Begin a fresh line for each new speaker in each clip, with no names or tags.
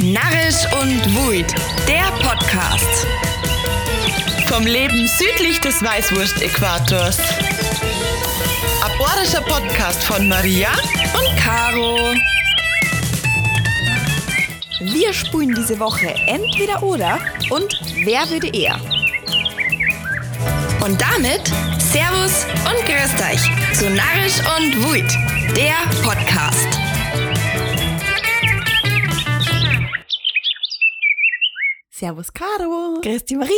Narrisch und Wuid, der Podcast. Vom Leben südlich des Weißwurst-Äquators. Aborischer Podcast von Maria und Caro. Wir spulen diese Woche entweder oder und wer würde eher. Und damit Servus und Grüßt euch zu Narrisch und Wuid, der Podcast.
Servus Caro.
Christi Maria.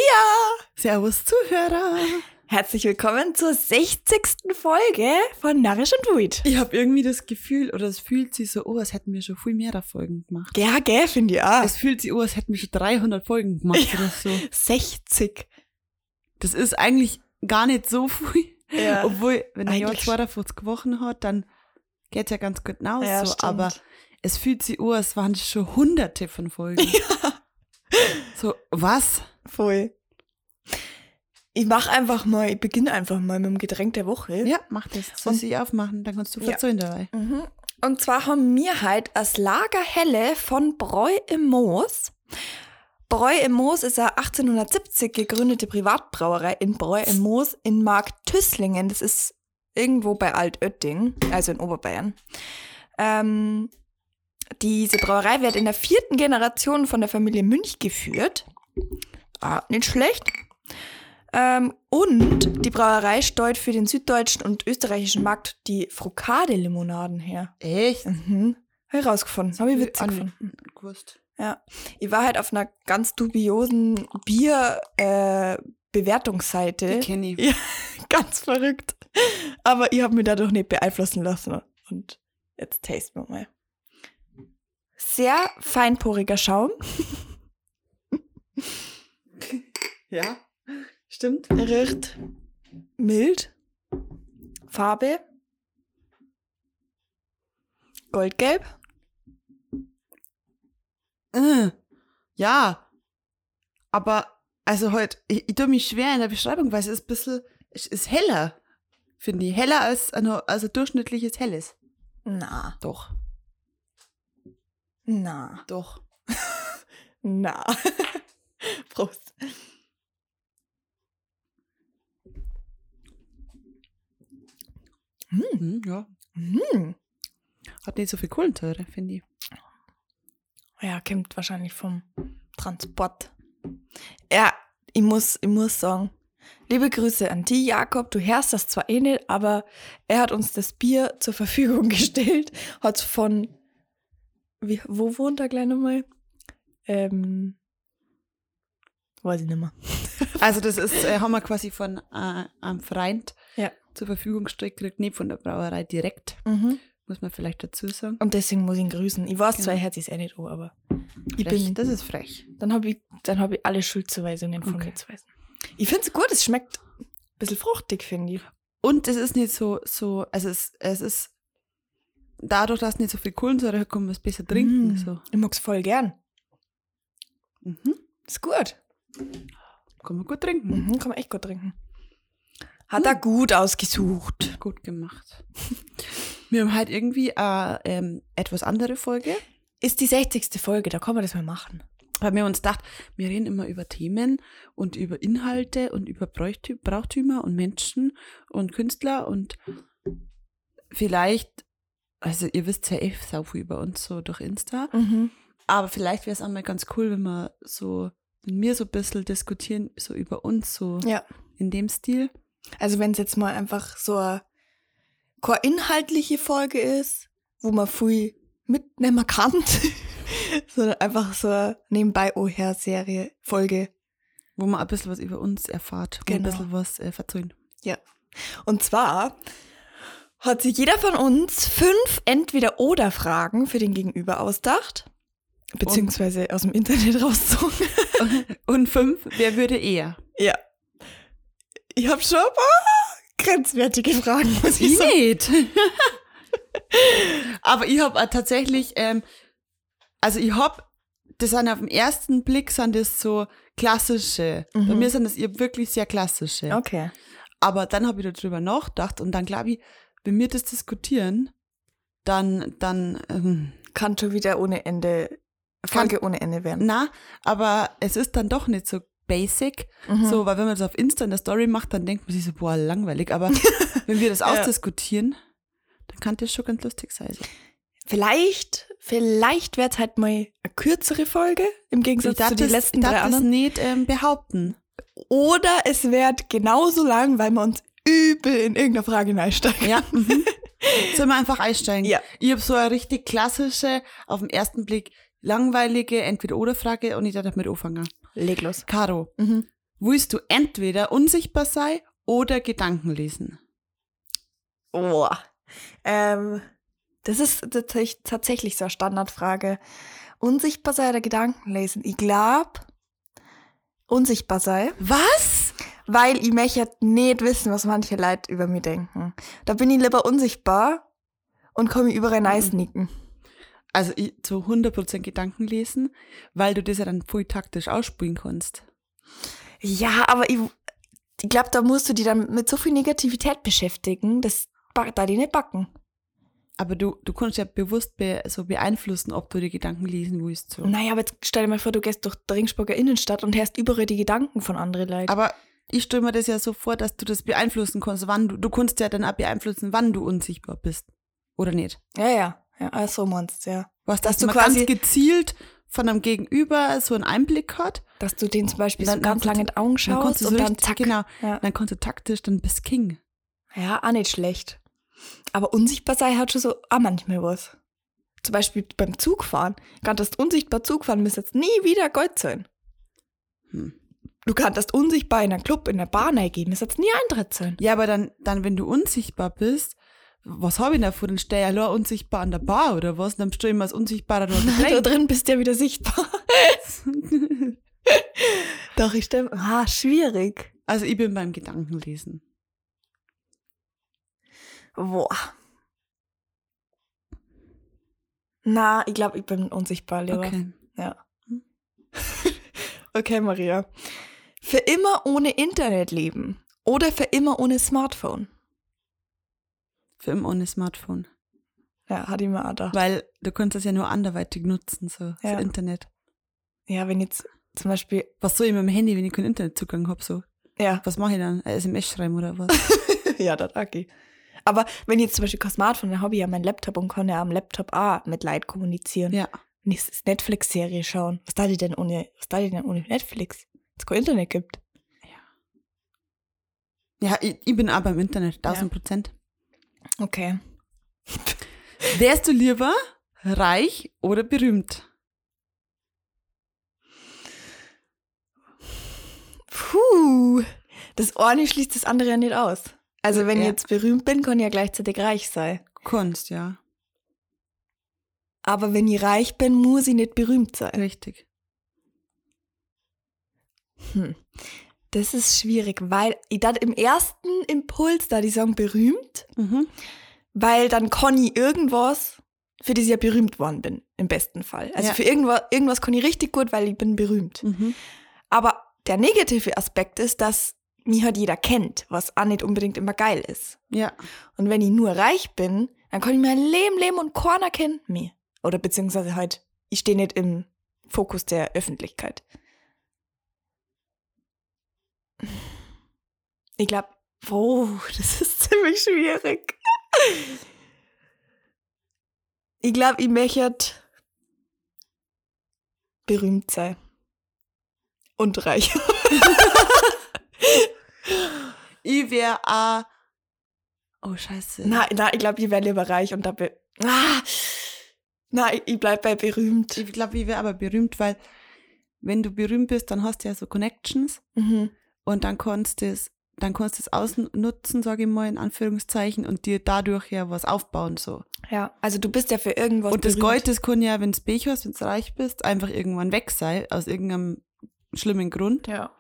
Servus Zuhörer.
Herzlich willkommen zur 60. Folge von Narrisch und Wuid.
Ich habe irgendwie das Gefühl, oder es fühlt sich so, oh, als hätten wir schon viel mehr Folgen gemacht.
Ja, gell, finde ich auch.
Es fühlt sich, oh, als hätten wir schon 300 Folgen gemacht
Ja.
oder so.
60.
Das ist eigentlich gar nicht so viel.
Ja.
Obwohl, wenn ein Jahr
Eigentlich-
52 Wochen hat, dann geht's ja ganz gut hinaus.
Ja,
so. Aber es fühlt sich, oh, es waren schon hunderte von Folgen. So, was?
Voll. Ich mache einfach mal, ich beginne einfach mal mit dem Getränk der Woche.
Ja, mach das. Soll
Und-
ich aufmachen, dann kannst du
Ja.
verzeihen dabei.
Mhm. Und zwar haben wir halt als Lagerhelle von Bräu im Moos. Bräu im Moos ist eine 1870 gegründete Privatbrauerei in Bräu im Moos in Marktüsslingen. Das ist irgendwo bei Altötting, also in Oberbayern. Ähm, diese Brauerei wird in der vierten Generation von der Familie Münch geführt. Ah, nicht schlecht. Ähm, und die Brauerei steuert für den süddeutschen und österreichischen Markt die Frukade-Limonaden her.
Echt?
Mhm. Habe ich rausgefunden. Habe ich witzig
Ah,
gefunden.
Gewusst.
Ja. Ich war halt auf einer ganz dubiosen Bier-Bewertungsseite.
Die kenn ich.
Ja, ganz verrückt. Aber ich habe mich dadurch nicht beeinflussen lassen. Und jetzt tasten wir mal. Sehr feinporiger Schaum.
Ja, stimmt.
Riecht mild. Farbe. Goldgelb.
Äh, ja, aber also heute, ich, ich tue mich schwer in der Beschreibung, weil es ist ein bisschen, es ist heller, finde ich. Heller als ein also durchschnittliches Helles.
Na,
Doch,
na,
doch.
na. Prost.
Hm, ja.
Hm.
Hat nicht so viel Kohlensäure, finde ich.
Ja, kommt wahrscheinlich vom Transport. Ja, ich muss, ich muss sagen, liebe Grüße an die Jakob. Du hörst das zwar eh nicht, aber er hat uns das Bier zur Verfügung gestellt. Hat von, wie, wo wohnt er gleich nochmal? Ähm, weiß ich nicht mehr.
Also das ist, äh, haben wir quasi von äh, einem Freund
Ja.
zur Verfügung gestellt gekriegt, nicht von der Brauerei direkt,
Mhm.
muss man vielleicht dazu sagen.
Und deswegen muss ich ihn grüßen. Ich weiß zwar,
Genau.
er hört sich eh nicht an, aber ich
Frech,
bin,
das ist frech.
dann habe ich, dann hab ich alle Schuldzuweisungen von
Okay.
weisen. Ich finde es gut, es schmeckt ein bisschen fruchtig, finde ich.
Und es ist nicht so, so, also es, es ist, dadurch, dass nicht so viel Kohlensäure hat, kann man es besser trinken.
Mm.
So.
Ich mag es voll gern.
Mhm.
Ist gut.
Kann man gut trinken.
Mhm, kann man echt gut trinken. Hat er gut ausgesucht.
Gut gemacht. Wir haben halt irgendwie eine ähm, etwas andere Folge,
Ist die 60. Folge, da kann man das mal machen.
weil wir uns gedacht, wir reden immer über Themen und über Inhalte und über Brauchtümer und Menschen und Künstler und vielleicht, also ihr wisst ja eh sau viel über uns so durch Insta,
Mhm.
aber vielleicht wäre es auch mal ganz cool, wenn wir so, wenn wir so ein bisschen diskutieren, so über uns, so
Ja.
in dem Stil.
Also wenn es jetzt mal einfach so eine inhaltliche Folge ist, wo man viel mitnehmen kann, sondern einfach so eine nebenbei oher Serie Folge.
Wo man ein bisschen was über uns erfahrt, wo
Genau.
ein bisschen was äh, verzeihen.
Und zwar hat sich jeder von uns fünf Entweder-Oder-Fragen für den Gegenüber ausgedacht. Beziehungsweise aus dem Internet rausgezogen.
Und fünf, wer würde eher?
Ja. Ich habe schon ein paar grenzwertige Fragen, muss ich sagen.
nicht. Aber ich habe tatsächlich, ähm, also ich habe, das sind auf den ersten Blick sind das so klassische. Bei
Mhm.
mir sind das wirklich sehr klassische.
Okay.
Aber dann habe ich darüber nachgedacht und dann glaube ich, wenn wir das diskutieren, dann, dann, ähm,
Kann schon wieder ohne Ende Folge ohne Ende werden.
Na, aber es ist dann doch nicht so basic.
Mhm.
So, weil wenn man das auf Insta in der Story macht, dann denkt man sich so, boah, langweilig. Aber wenn wir das ausdiskutieren, dann kann das schon ganz lustig sein. So.
Vielleicht, vielleicht wird es halt mal eine kürzere Folge im Gegensatz zu den letzten
ich darf
drei
das
anderen.
nicht ähm, behaupten.
Oder es wird genauso lang, weil wir uns übel in irgendeiner Frage einsteigen.
Ja. Mhm. Sollen wir einfach einsteigen?
Ja.
Ich habe so eine richtig klassische, auf den ersten Blick langweilige Entweder-Oder-Frage und ich darf damit anfangen.
Leg los.
Caro,
Mhm.
willst du entweder unsichtbar sein oder Gedanken lesen?
Oh. Ähm, das ist tatsächlich- tatsächlich so eine Standardfrage. Unsichtbar sei oder Gedanken lesen? Ich glaube, unsichtbar sei,
Was?
weil ich möchte nicht wissen, was manche Leute über mich denken. Da bin ich lieber unsichtbar und komme überall rein sneaken.
Also ich zu 100% Gedanken lesen, weil du das ja dann voll taktisch ausspielen kannst.
Ja, aber ich, ich glaube, da musst du dich dann mit so viel Negativität beschäftigen, das ba- da die nicht backen.
Aber du, du kannst ja bewusst be, so beeinflussen, ob du die Gedanken lesen willst. So.
Naja, aber jetzt stell dir mal vor, du gehst durch die Ringsburger Innenstadt und hörst überall die Gedanken von anderen Leuten.
Aber ich stelle mir das ja so vor, dass du das beeinflussen kannst, wann du, du kannst ja dann auch beeinflussen, wann du unsichtbar bist. Oder nicht?
ja, ja, ja, also meinst du, ja.
Was, dass
du
man
quasi-
ganz gezielt von einem Gegenüber so einen Einblick hat.
Dass du den zum Beispiel
Dann-
so ganz
dann-
lange in die Augen
Dann
schaust
kannst du so
und dann zack.
Genau.
Ja.
Dann kannst du taktisch dann bis King.
ja, auch nicht schlecht. Aber unsichtbar sein hat schon so auch manchmal was. Zum Beispiel beim Zugfahren. Kanntest unsichtbar Zugfahren, müsste jetzt nie wieder Gold sein.
Hm.
Du kanntest unsichtbar in einen Club, in eine Bar gehen, müsste jetzt nie Eintritt sein.
Ja, aber dann, dann, wenn du unsichtbar bist, was habe ich denn davor? Dann stehe ich allein unsichtbar an der Bar oder was? Dann stehe ich mal als Unsichtbarer dort
Da
drin.
drin bist du ja wieder sichtbar. Doch, ich stelle. Ah, schwierig.
Also ich bin beim Gedankenlesen.
Boah. Na, ich glaube, ich bin unsichtbar, lieber.
Okay.
Ja. okay, Maria. Für immer ohne Internet leben oder für immer ohne Smartphone?
Für immer ohne Smartphone.
Ja, hat ich mir auch gedacht.
Weil du kannst das ja nur anderweitig nutzen, so
Ja.
das Internet.
Ja, wenn jetzt zum Beispiel,
Was soll ich mit dem Handy, wenn ich keinen Internetzugang habe? So?
ja,
Was mache ich dann? Eine SMS schreiben oder was?
ja, das okay. Aber wenn ich jetzt zum Beispiel kein Smartphone, dann habe ich ja meinen Laptop und kann ja am Laptop auch mit Leid kommunizieren.
ja.
Wenn ich Netflix-Serie schauen, was da die denn ohne, was da die denn ohne Netflix? Es kein Internet gibt.
Ja, ich, ich bin auch beim Internet, 1000 Prozent.
Okay.
Wärst du lieber reich oder berühmt?
Puh. Das eine schließt das andere ja nicht aus. Also wenn ich
Ja.
jetzt berühmt bin, kann ich ja gleichzeitig reich sein.
Kunst, ja.
Aber wenn ich reich bin, muss ich nicht berühmt sein.
Richtig.
Hm. Das ist schwierig, weil ich dann im ersten Impuls da die sagen berühmt,
Mhm.
weil dann kann ich irgendwas, für das ich ja berühmt worden bin, im besten Fall. Also
Ja.
für irgendwas, irgendwas kann ich richtig gut, weil ich bin berühmt.
Mhm.
Aber der negative Aspekt ist, dass mich halt jeder kennt, was auch nicht unbedingt immer geil ist.
Ja.
Und wenn ich nur reich bin, dann kann ich mein Leben leben und keiner kennt mich. Oder beziehungsweise halt, ich stehe nicht im Fokus der Öffentlichkeit. Ich glaube, oh, das ist ziemlich schwierig. Ich glaube, ich möchte berühmt sein. Und reich.
Ich wäre auch. Oh, scheiße.
Nein, nein, ich glaube, ich wäre lieber reich und da be ah, Nein, ich bleib bei berühmt.
Ich glaube, ich wäre aber berühmt, weil wenn du berühmt bist, dann hast du ja so Connections
Mhm.
und dann kannst du es, dann kannst du es ausnutzen, sage ich mal, in Anführungszeichen, und dir dadurch ja was aufbauen, so.
Ja, also du bist ja für irgendwas
und das
berühmt.
Gold, das kann ja, wenn du Pech hast, wenn du reich bist, einfach irgendwann weg sein, aus irgendeinem schlimmen Grund,
Ja.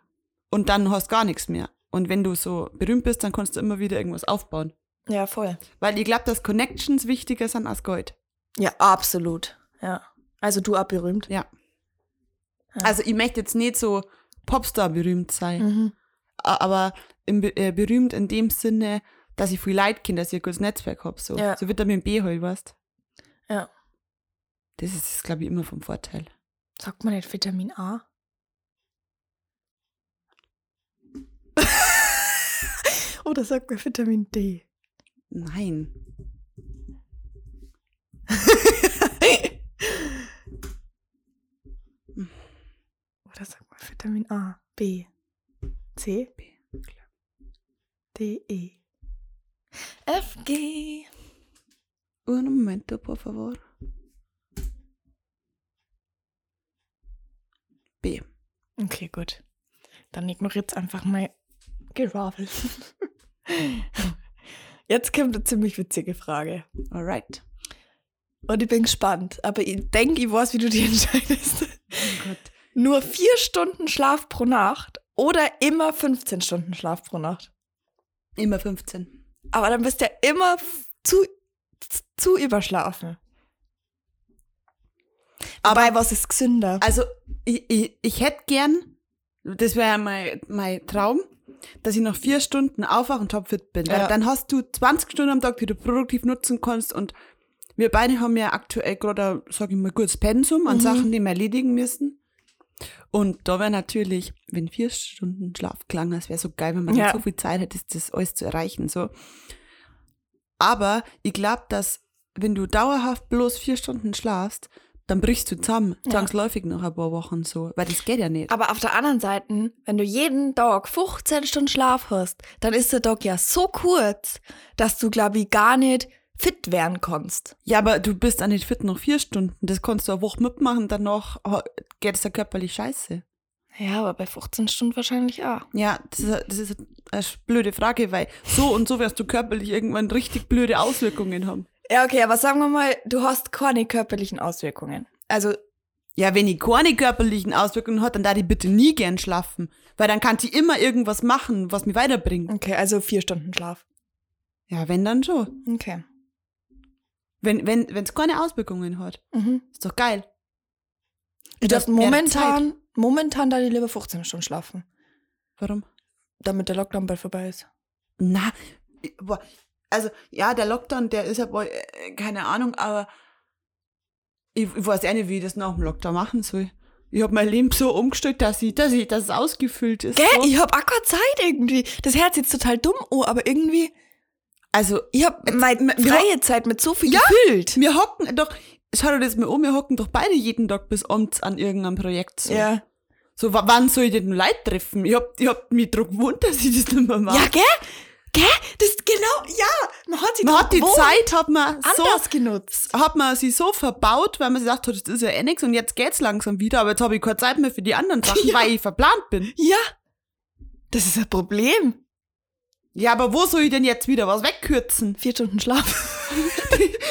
und dann hast du gar nichts mehr. Und wenn du so berühmt bist, dann kannst du immer wieder irgendwas aufbauen.
Ja, voll.
Weil ich glaube, dass Connections wichtiger sind als Gold.
Ja, absolut. Ja. Also du auch berühmt.
Ja.
Ja.
Also ich möchte jetzt nicht so Popstar berühmt sein,
Mhm.
aber im, äh, berühmt in dem Sinne, dass ich viel Leid kenne, dass ich ein gutes Netzwerk habe. So,
Ja.
so Vitamin B halt, weißt
Ja.
Das ist, glaube ich, immer vom Vorteil.
Sagt man nicht Vitamin A? Oder sagt man Vitamin D?
Nein.
Oder sagt man Vitamin A? B? C?
B,
D? E? F? G?
Un momento, por favor. B.
Okay, gut. Dann ignoriert einfach mal Geravel. Jetzt kommt eine ziemlich witzige Frage.
Alright.
Und ich bin gespannt. Aber ich denke, ich weiß, wie du dich entscheidest.
Oh Gott.
Nur vier Stunden Schlaf pro Nacht oder immer 15 Stunden Schlaf pro Nacht.
Immer 15.
Aber dann bist du ja immer zu, zu überschlafen. Aber was ist gesünder?
Also, ich, ich, ich hätte gern, das wäre mein, mein Traum, dass ich nach vier Stunden aufwache und topfit bin.
Ja.
dann hast du 20 Stunden am Tag, die du produktiv nutzen kannst. Und wir beide haben ja aktuell gerade, sag ich mal, gutes Pensum an
Mhm.
Sachen, die wir erledigen müssen. Und da wäre natürlich, wenn vier Stunden Schlaf klang, das wäre so geil, wenn man
Ja.
so viel Zeit hätte, das alles zu erreichen. So. Aber ich glaube, dass wenn du dauerhaft bloß vier Stunden schlafst, dann brichst du zusammen,
Ja.
zwangsläufig nach ein paar Wochen so, weil das geht ja nicht.
Aber auf der anderen Seite, wenn du jeden Tag 15 Stunden Schlaf hast, dann ist der Tag ja so kurz, dass du, glaube ich, gar nicht fit werden kannst.
Ja, aber du bist auch nicht fit nach vier Stunden. Das kannst du eine Woche mitmachen, danach geht es ja körperlich scheiße.
Ja, aber bei 15 Stunden wahrscheinlich auch.
Ja, das ist, das ist eine blöde Frage, weil so und so wirst du körperlich irgendwann richtig blöde Auswirkungen haben.
Ja, okay, aber sagen wir mal, du hast keine körperlichen Auswirkungen. Also,
Ja, wenn ich keine körperlichen Auswirkungen hat, dann darf ich bitte nie gern schlafen. Weil dann kann ich immer irgendwas machen, was mich weiterbringt.
okay, also vier Stunden Schlaf.
Ja, wenn dann schon.
Okay.
Wenn wenn es keine Auswirkungen hat.
Mhm.
Ist doch geil. Du hast
darf
mehr
momentan, momentan da die lieber 15 Stunden schlafen,
Warum?
damit der Lockdown bald vorbei ist.
Na, boah, also ja, der Lockdown, der ist ja, boah, äh, keine Ahnung, aber ich, ich weiß auch nicht, wie ich das nach dem Lockdown machen soll. Ich habe mein Leben so umgestellt, dass ich, dass ich, dass es ausgefüllt ist.
Gell?
So.
Ich hab auch keine Zeit irgendwie. Das sich jetzt total dumm an, aber irgendwie,
Also,
ich hab meine freie Zeit mit so viel
Ja.
gefüllt.
wir hocken doch, schau dir das mal um, wir hocken doch beide jeden Tag bis abends an irgendeinem Projekt. So,
Ja.
so wa- wann soll ich denn Leute treffen? Ich hab, ich hab mich drauf gewohnt, dass ich das nicht mehr mache.
Ja, gell? Gell? Das genau, ja. Man hat sich
man hat die Zeit, hat man so
anders genutzt.
hat man sie so verbaut, weil man sich gedacht hat, das ist ja eh nix und jetzt geht's langsam wieder, aber jetzt habe ich keine Zeit mehr für die anderen Sachen,
Ja.
weil ich verplant bin.
Ja. Das ist ein Problem.
Ja, aber wo soll ich denn jetzt wieder was wegkürzen?
Vier Stunden Schlaf.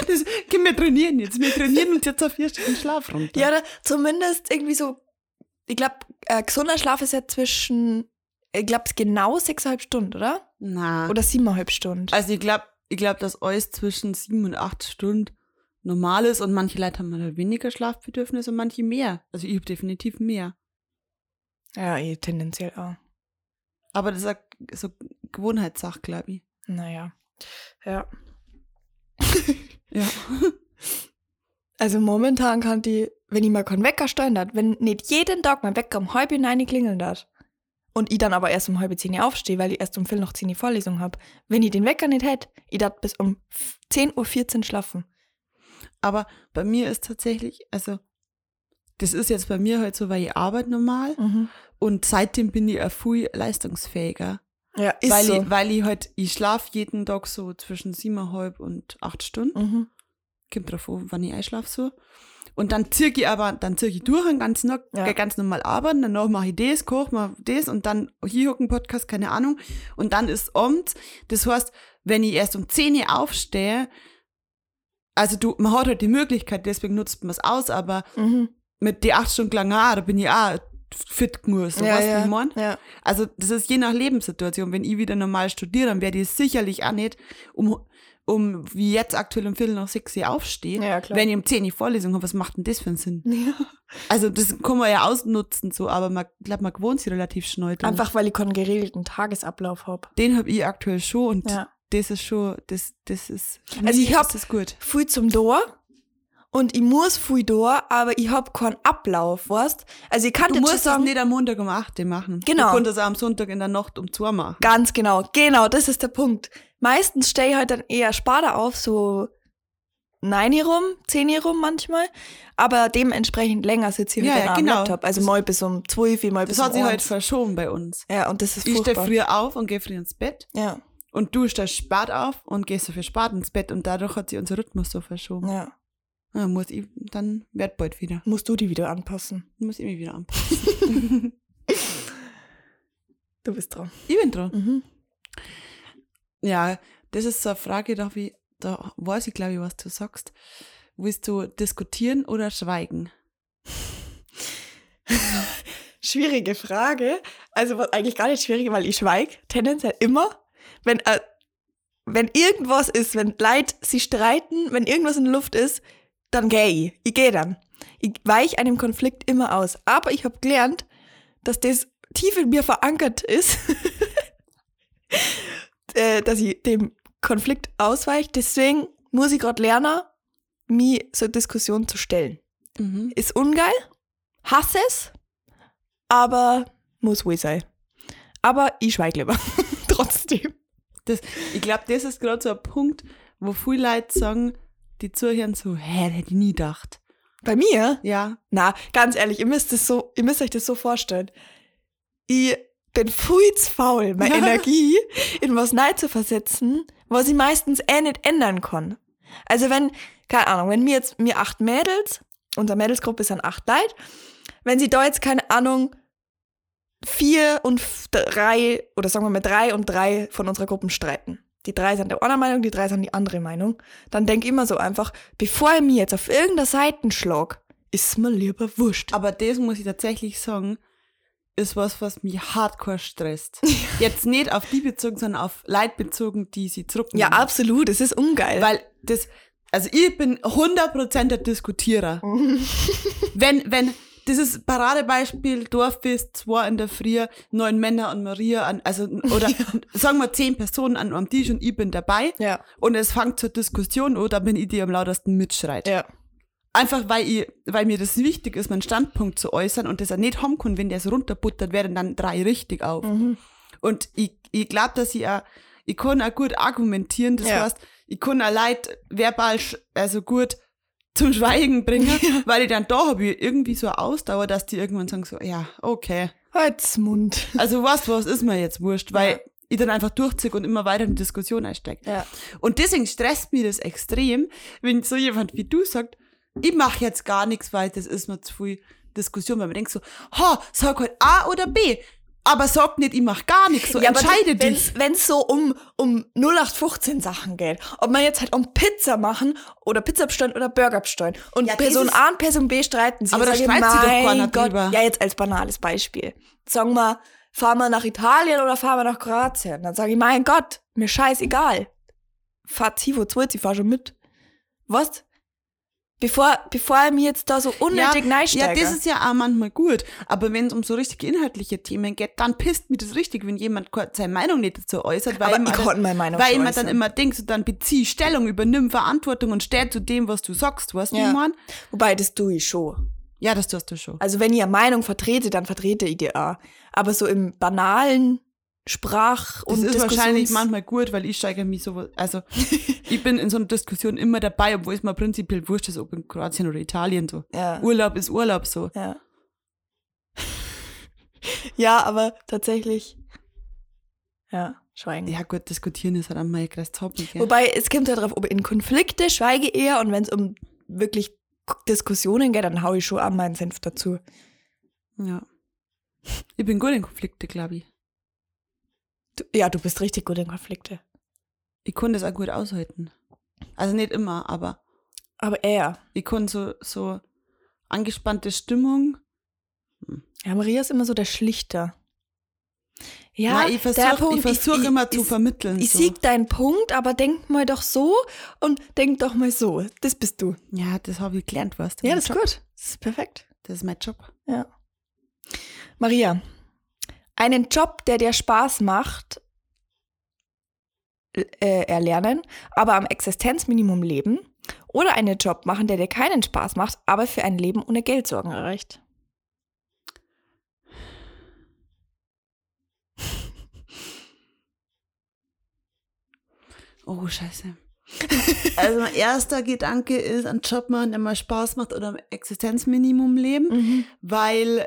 Das, können wir trainieren jetzt. Wir trainieren uns jetzt auf vier Stunden Schlaf runter.
ja, zumindest irgendwie so, ich glaube, äh, gesunder Schlaf ist ja zwischen, ich glaube, genau sechseinhalb Stunden, oder?
Na.
Oder siebeneinhalb Stunden.
also ich glaube, ich glaub, dass alles zwischen sieben und acht Stunden normal ist und manche Leute haben halt weniger Schlafbedürfnis und manche mehr. Also ich habe definitiv mehr.
Ja, eh, tendenziell auch.
Aber das ist eine so Gewohnheitssache, glaube ich.
Naja. Ja.
Ja.
Also momentan kann die, wenn ich mal keinen Wecker steuern darf, wenn nicht jeden Tag mein Wecker um halb neun klingeln darf und ich dann aber erst um halb zehn Uhr aufstehe, weil ich erst um viertel nach zehn die Vorlesung habe, wenn ich den Wecker nicht hätte, ich darf bis um 10.14 Uhr schlafen.
Aber bei mir ist tatsächlich, also das ist jetzt bei mir halt so, weil ich arbeite normal und seitdem bin ich auch viel leistungsfähiger.
Ja, ist
weil,
so.
ich, weil ich halt, ich schlafe jeden Tag so zwischen siebeneinhalb und acht Stunden.
mhm.
Kommt drauf an, wann ich einschlafe so. Und dann ziehe ich aber, dann ziehe ich durch den ganzen Tag,
Ja.
ganz normal arbeiten, danach mache ich das, koche mal das und dann hier hocken Podcast, keine Ahnung. Und dann ist abends, das heißt, wenn ich erst um 10 Uhr aufstehe, also du, man hat halt die Möglichkeit, deswegen nutzt man es aus, aber
Mhm.
mit die acht Stunden lang, ah, da bin ich auch fit genug, so
ja,
du,
ja.
wie ich mein?
ja.
Also das ist je nach Lebenssituation. Wenn ich wieder normal studiere, dann werde ich sicherlich auch nicht um, um wie jetzt aktuell um Viertel nach sechs Uhr aufstehen.
Ja.
Wenn ich um zehn die Vorlesung habe, was macht denn das für einen Sinn?
Ja.
Also das kann man ja ausnutzen, so, aber man glaube, man gewohnt sich relativ schnell dran.
Einfach weil ich keinen geregelten Tagesablauf habe.
Den habe ich aktuell schon und
Ja.
das ist schon, das, das ist,
Also ich hab-
ist das gut.
Früh zum Tor und ich muss viel da, aber ich hab keinen Ablauf, weißt? Also ich kann
Du musst das nicht am Montag um 8 Uhr machen.
Genau.
Du das auch am Sonntag in der Nacht um 2 machen.
Ganz genau, genau, das ist der Punkt. Meistens stehe ich halt dann eher später auf, so 9 Uhr rum, 10 Uhr rum manchmal, aber dementsprechend länger sitze ich
Ja,
halt
ja,
dann am
genau.
Laptop. Also
Das-
mal bis um 12 Uhr, mal
Das
bis
hat
um
sich halt
1.
verschoben bei uns.
Ja, und das ist
Ich stehe
furchtbar.
früher auf und gehe früh ins Bett.
Ja,
Und du stehst spät auf und gehst dafür spät ins Bett. Und dadurch hat sich unser Rhythmus so verschoben.
ja.
Ja, muss ich, dann bald wieder.
Musst du die wieder anpassen.
Muss ich mich wieder anpassen.
Du bist dran.
ich bin dran.
Mhm.
Ja, das ist so eine Frage, da, ich, da weiß ich, glaube ich, was du sagst. Willst du diskutieren oder schweigen?
Schwierige Frage. Also was eigentlich gar nicht schwierig, weil ich schweige tendenziell immer. Wenn, äh, wenn irgendwas ist, wenn Leute sich streiten, wenn irgendwas in der Luft ist, dann gehe ich. Ich gehe dann. Ich weiche einem Konflikt immer aus. Aber ich habe gelernt, dass das tief in mir verankert ist, äh, dass ich dem Konflikt ausweiche. Deswegen muss ich gerade lernen, mich so Diskussionen zu stellen.
Mhm.
Ist ungeil, hasse es, aber muss wohl sein. Aber ich schweige lieber. Trotzdem.
Das, ich glaube, das ist gerade so ein Punkt, wo viele Leute sagen, die zuhören so, hä, das hätte ich nie gedacht.
Bei mir?
Ja,
Na, ganz ehrlich, ihr müsst, es so, ihr müsst euch das so vorstellen. Ich bin zu faul, meine Energie in was Nein zu versetzen, was ich meistens eh nicht ändern kann. Also wenn, keine Ahnung, wenn mir jetzt, mir acht Mädels, unsere Mädelsgruppe sind acht Leute, wenn sie da jetzt, keine Ahnung, vier und drei, oder sagen wir mal drei und drei von unserer Gruppen streiten. Die drei sind der eine Meinung, die drei sind die andere Meinung. Dann denk immer so einfach, bevor ich mir jetzt auf irgendeiner Seite schlag, ist mir lieber wurscht.
aber das muss ich tatsächlich sagen, ist was, was mich hardcore stresst. Jetzt nicht auf die bezogen, sondern auf Leute bezogen, die sie zurücknehmen.
Ja, absolut, es ist ungeil.
Weil das, also ich bin 100% der Diskutierer. wenn, wenn, ist Paradebeispiel, Dorffest, zwei in der Früh, neun Männer und Maria an, also, oder sagen wir zehn Personen an einem Tisch und ich bin dabei.
ja,
Und es fängt zur Diskussion an, da bin ich die, am lautesten mitschreit.
ja.
Einfach weil ich, weil mir das wichtig ist, meinen Standpunkt zu äußern und das er nicht haben kann, wenn der so runterbuttert, werden dann drei richtig auf.
Mhm.
Und ich, ich glaube, dass ich auch, ich kann auch gut argumentieren, das
Ja.
heißt, ich kann auch Leute verbal, also gut zum Schweigen bringen, weil ich dann da habe ich irgendwie so eine Ausdauer, dass die irgendwann sagen so, ja, okay.
Halsmund.
Also was, was ist mir jetzt wurscht, weil
Ja.
ich dann einfach durchziehe und immer weiter in die Diskussion einsteige.
Ja.
Und deswegen stresst mich das extrem, wenn so jemand wie du sagt, ich mache jetzt gar nichts, weil das ist mir zu viel Diskussion, weil man denkt so, ha, sag halt A oder B, aber sag nicht, ich mach gar nichts, so entscheide dich.
Wenn es so um, um 0815 Sachen geht, ob man jetzt halt um Pizza machen oder Pizza bestellen oder Burger bestellen und
Ja,
Person A und Person B streiten sich.
Aber da streitet sich doch keiner
Gott.
drüber.
Ja, jetzt als banales Beispiel. Sagen wir, fahren wir nach Italien oder fahren wir nach Kroatien? Dann sage ich, mein Gott, mir scheißegal. Fahr Tivo 12, ich fahr schon mit. Was? Bevor, bevor er mir jetzt da so unnötig
ja,
neinsteige.
das ist ja auch manchmal gut, aber wenn es um so richtige inhaltliche Themen geht, dann pisst mich das richtig, wenn jemand seine Meinung nicht dazu äußert, weil
Aber ich konnte meine Meinung
weil man dann immer denkt, so dann bezieh Stellung, übernimm Verantwortung und steh zu dem, was du sagst, weißt du,
Ja.
ich mein?
Wobei, das tue ich schon.
Ja, das tust du schon.
Also wenn ich eine Meinung vertrete, dann vertrete ich die auch. Aber so im banalen Sprach-
Das
und
ist wahrscheinlich
Diskussions-
manchmal gut, weil ich steige mich so, also ich bin in so einer Diskussion immer dabei, obwohl es mir prinzipiell wurscht ist, ob in Kroatien oder Italien so.
Ja,
Urlaub ist Urlaub so.
ja. ja, aber tatsächlich, ja, schweigen.
Ja gut, diskutieren ist halt einmal ein größtes Hobby. Gell?
Wobei, es kommt ja darauf, ob in Konflikte schweige eher und wenn es um wirklich Diskussionen geht, dann hau ich schon an meinen Senf dazu.
Ja. Ich bin gut in Konflikte, glaube ich.
Ja, du bist richtig gut in Konflikte.
Ich kann das auch gut aushalten. Also nicht immer, aber
Aber eher.
ich kann so, so angespannte Stimmung.
Ja, Maria ist immer so der Schlichter. Ja,
Nein, ich versuche versuch immer zu
ich,
vermitteln.
Ich
so.
sieg deinen Punkt, aber denk mal doch so und denk doch mal so. Das bist du.
Ja, das habe ich gelernt, weißt du.
Ja, das ist
Job.
gut. Das ist perfekt.
Das ist mein Job.
Ja. Maria, einen Job, der dir Spaß macht, äh, erlernen, aber am Existenzminimum leben Oder einen Job machen, der dir keinen Spaß macht, aber für ein Leben ohne Geldsorgen erreicht.
Oh, scheiße. also mein erster Gedanke ist, einen Job machen, der mal Spaß macht oder am Existenzminimum leben,
Mhm.
weil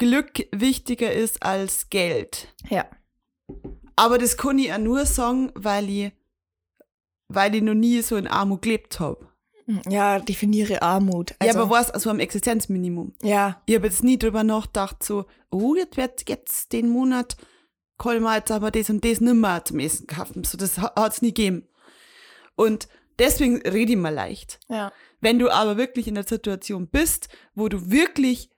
Glück wichtiger ist als Geld.
Ja.
Aber das kann ich auch nur sagen, weil ich, weil ich noch nie so in Armut gelebt habe.
Ja, definiere Armut.
ja,
Also,
aber was, also am Existenzminimum.
ja,
Ich habe jetzt nie drüber nachgedacht, so, oh, jetzt wird jetzt den Monat, kann man jetzt aber das und das nimmer zum Essen kaufen. So, das hat es nie gegeben. Und deswegen rede ich mal leicht.
ja.
Wenn du aber wirklich in der Situation bist, wo du wirklich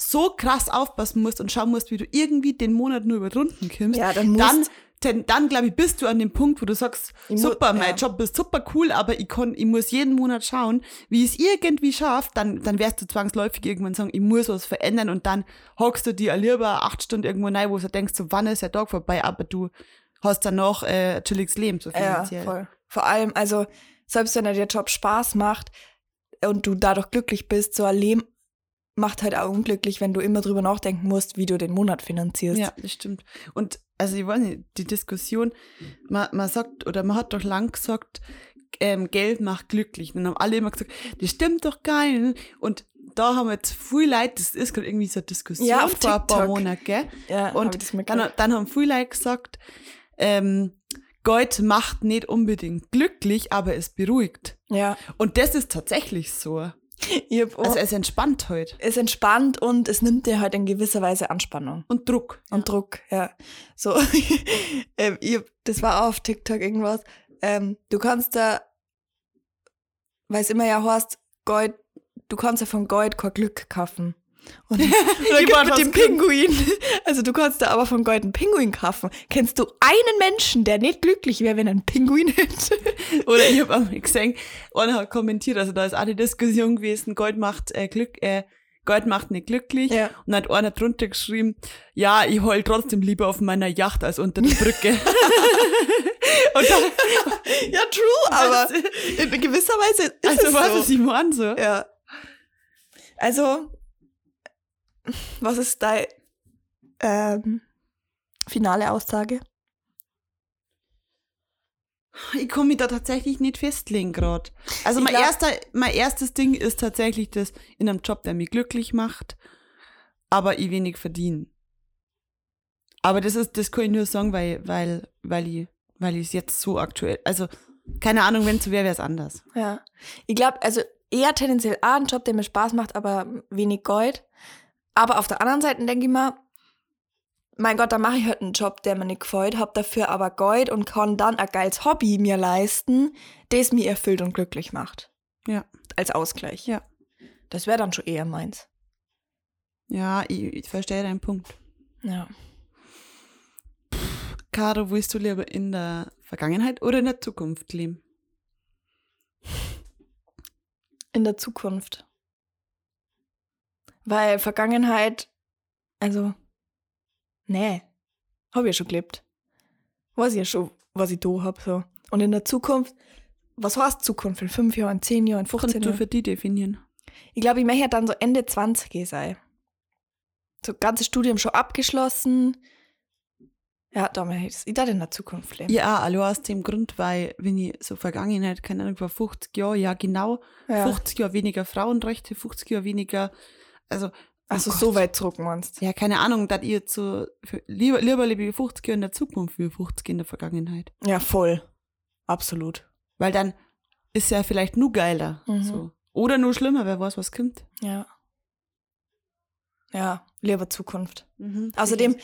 so krass aufpassen musst und schauen musst, wie du irgendwie den Monat nur über die Runden kommst,
Ja, dann
dann, denn, dann glaube ich, bist du an dem Punkt, wo du sagst,
Ich
super, mein
ja.
Job ist super cool, aber ich, kann, ich muss jeden Monat schauen, wie ich es irgendwie schaffe, dann, dann wirst du zwangsläufig irgendwann sagen, ich muss was verändern und dann hockst du dir lieber acht Stunden irgendwo rein, wo du denkst, so, wann ist der Tag vorbei, aber du hast dann noch äh, ein chilliges Leben, so
Ja,
finanziell.
voll. Vor allem, also, selbst wenn dir der Job Spaß macht und du dadurch glücklich bist, so ein Leben macht halt auch unglücklich, wenn du immer drüber nachdenken musst, wie du den Monat finanzierst.
Ja, das stimmt. Und also ich weiß nicht, die Diskussion, man, man sagt, oder man hat doch lang gesagt, ähm, Geld macht glücklich. Und dann haben alle immer gesagt, das stimmt doch gar nicht. Und da haben jetzt viele Leute, das ist gerade irgendwie so eine Diskussion
Ja, auf
vor ein paar. Monaten, gell?
ja
Und dann, dann haben viele Leute gesagt, ähm, Geld macht nicht unbedingt glücklich, aber es beruhigt.
ja,
Und das ist tatsächlich so. Also es entspannt halt.
es entspannt und es nimmt dir halt in gewisser Weise Anspannung.
Und Druck.
Und Druck, ja. So, ähm, ich, das war auch auf TikTok irgendwas. Ähm, du kannst da, weil es immer ja heißt, Gold, du kannst ja von Gold kein Glück kaufen. Und,
wollt
mit
was
dem Pinguin. Also du kannst da aber von Gold einen Pinguin kaufen. Kennst du einen Menschen, der nicht glücklich wäre, wenn er einen Pinguin hätte?
Oder ich habe einmal gesehen, einer hat kommentiert, also da ist auch die Diskussion gewesen, Gold macht äh, Glück, äh, Gold macht nicht glücklich.
Ja.
Und dann hat einer drunter geschrieben, ja, ich heul trotzdem lieber auf meiner Yacht als unter der Brücke. Und dann,
Ja, true, aber in gewisser Weise ist
also
es
was
so.
ist ich meine so?
Ja. Also, was ist deine ähm, finale Aussage?
Ich mich da tatsächlich nicht festlegen gerade. Also
Ich
mein,
glaub-
erster, mein erstes Ding ist tatsächlich das in einem Job, der mich glücklich macht, aber ich wenig verdiene. Aber das ist, das kann ich nur sagen, weil, weil, weil ich, weil ich es jetzt so aktuell, also keine Ahnung, wenn es so wäre, wäre es anders.
Ja. Ich glaube, also eher tendenziell A, ein Job, der mir Spaß macht, aber wenig Gold. Aber auf der anderen Seite denke ich mir, mein Gott, dann mache ich halt einen Job, der mir nicht gefällt, hab dafür aber Gold und kann dann ein geiles Hobby mir leisten, das mich erfüllt und glücklich macht.
Ja.
Als Ausgleich.
Ja.
Das wäre dann schon eher meins.
Ja, ich, ich verstehe deinen Punkt.
Ja.
Caro, willst du lieber in der Vergangenheit oder in der Zukunft leben?
In der Zukunft. Weil Vergangenheit, also, nee, hab ich ja schon gelebt. Weiß ich ja schon, was ich da hab, so. Und in der Zukunft, was heißt Zukunft? In fünf Jahren, zehn Jahren, in 15
Kannst du
Jahren?
für die definieren?
Ich glaube, ich möchte dann so Ende 20 sein. So ganzes Studium schon abgeschlossen. Ja, da möchte ich das. Ich darf in der Zukunft leben.
Ja, also aus dem Grund, weil, wenn ich so Vergangenheit, keine Ahnung, vor 50 Jahren, ja genau,
Ja.
50 Jahre weniger Frauenrechte, 50 Jahre weniger, also,
Also
oh
so
Gott.
weit zurück meinst.
Ja, keine Ahnung, dass ihr so, für, lieber, lieber lebe ich 50 Jahre in der Zukunft wie 50 in der Vergangenheit.
Ja, voll. Absolut.
Weil dann ist ja vielleicht nur geiler,
Mhm.
so. Oder nur schlimmer, wer weiß, was kommt.
Ja. Ja, lieber Zukunft.
Mhm.
Außerdem,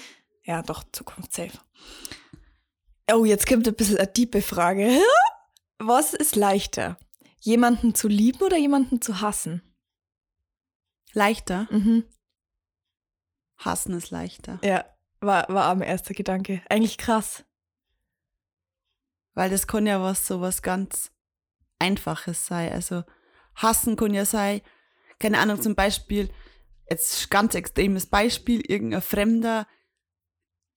ja, doch, Zukunft safe. Oh, jetzt kommt ein bisschen eine tiefe Frage. Was ist leichter? Jemanden zu lieben oder jemanden zu hassen?
Leichter.
Mhm.
Hassen ist leichter.
Ja, war, war auch mein erster Gedanke. Eigentlich krass.
Weil das kann ja was so was ganz Einfaches sein. Also hassen kann ja sein, keine Ahnung, zum Beispiel, jetzt ganz extremes Beispiel, irgendein Fremder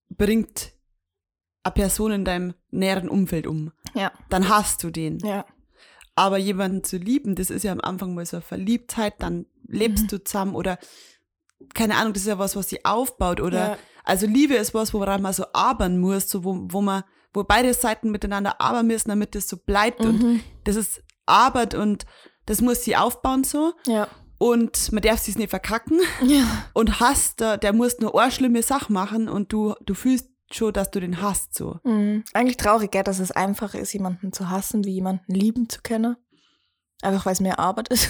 bringt eine Person in deinem näheren Umfeld um.
Ja.
Dann hasst du den.
Ja.
Aber jemanden zu lieben, das ist ja am Anfang mal so eine Verliebtheit, dann lebst
Mhm.
du zusammen oder keine Ahnung, das ist ja was, was sie aufbaut oder
Ja.
also Liebe ist was, woran man so arbeiten muss, so wo, wo man, wo beide Seiten miteinander arbeiten müssen, damit das so bleibt und
Mhm.
das ist Arbeit und das muss sie aufbauen so
Ja.
und man darf sich nicht verkacken
Ja.
und Hass, der, der muss nur eine schlimme Sache machen und du, du fühlst schon, dass du den hast so.
Mhm. Eigentlich traurig, gell, dass es einfacher ist, jemanden zu hassen, wie jemanden lieben zu können. Einfach weil es mehr Arbeit ist.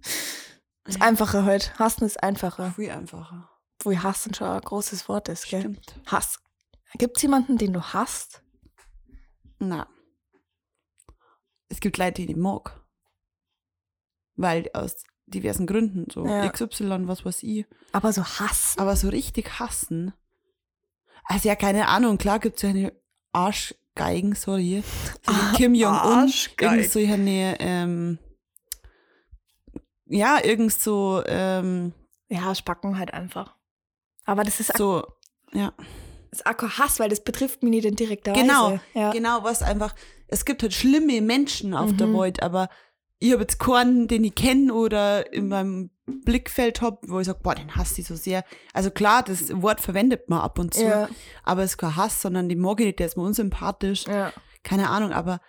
ist einfacher heute. Hassen ist einfacher.
Viel einfacher.
Wo hassen schon ein großes Wort ist, gell?
Stimmt.
Hass. Gibt es jemanden, den du hasst?
Na. Es gibt Leute, die ich mag. Weil aus diversen Gründen, so
Ja.
XY, was weiß ich.
Aber so Hass.
Aber so richtig hassen. Also ja, keine Ahnung, klar gibt es ja eine Arschgeigen, sorry. So wie Kim Jong-un.
Arschgeigen.
Irgend so eine, ähm, ja, irgend so, ähm,
Ja, Spacken halt einfach. Aber das ist,
so, ja.
das kein Hass, weil das betrifft mich nicht in direkter
Genau,
Weise. Ja.
genau, was einfach, es gibt halt schlimme Menschen auf der
Mhm.
Welt, aber ich habe jetzt keinen, den ich kenne oder in meinem Blickfeld habe, wo ich sage, boah, den hasst ich so sehr. Also klar, das Wort verwendet man ab und zu,
Ja.
aber es ist kein Hass, sondern die mag ich nicht, der ist mir unsympathisch.
ja.
Keine Ahnung, aber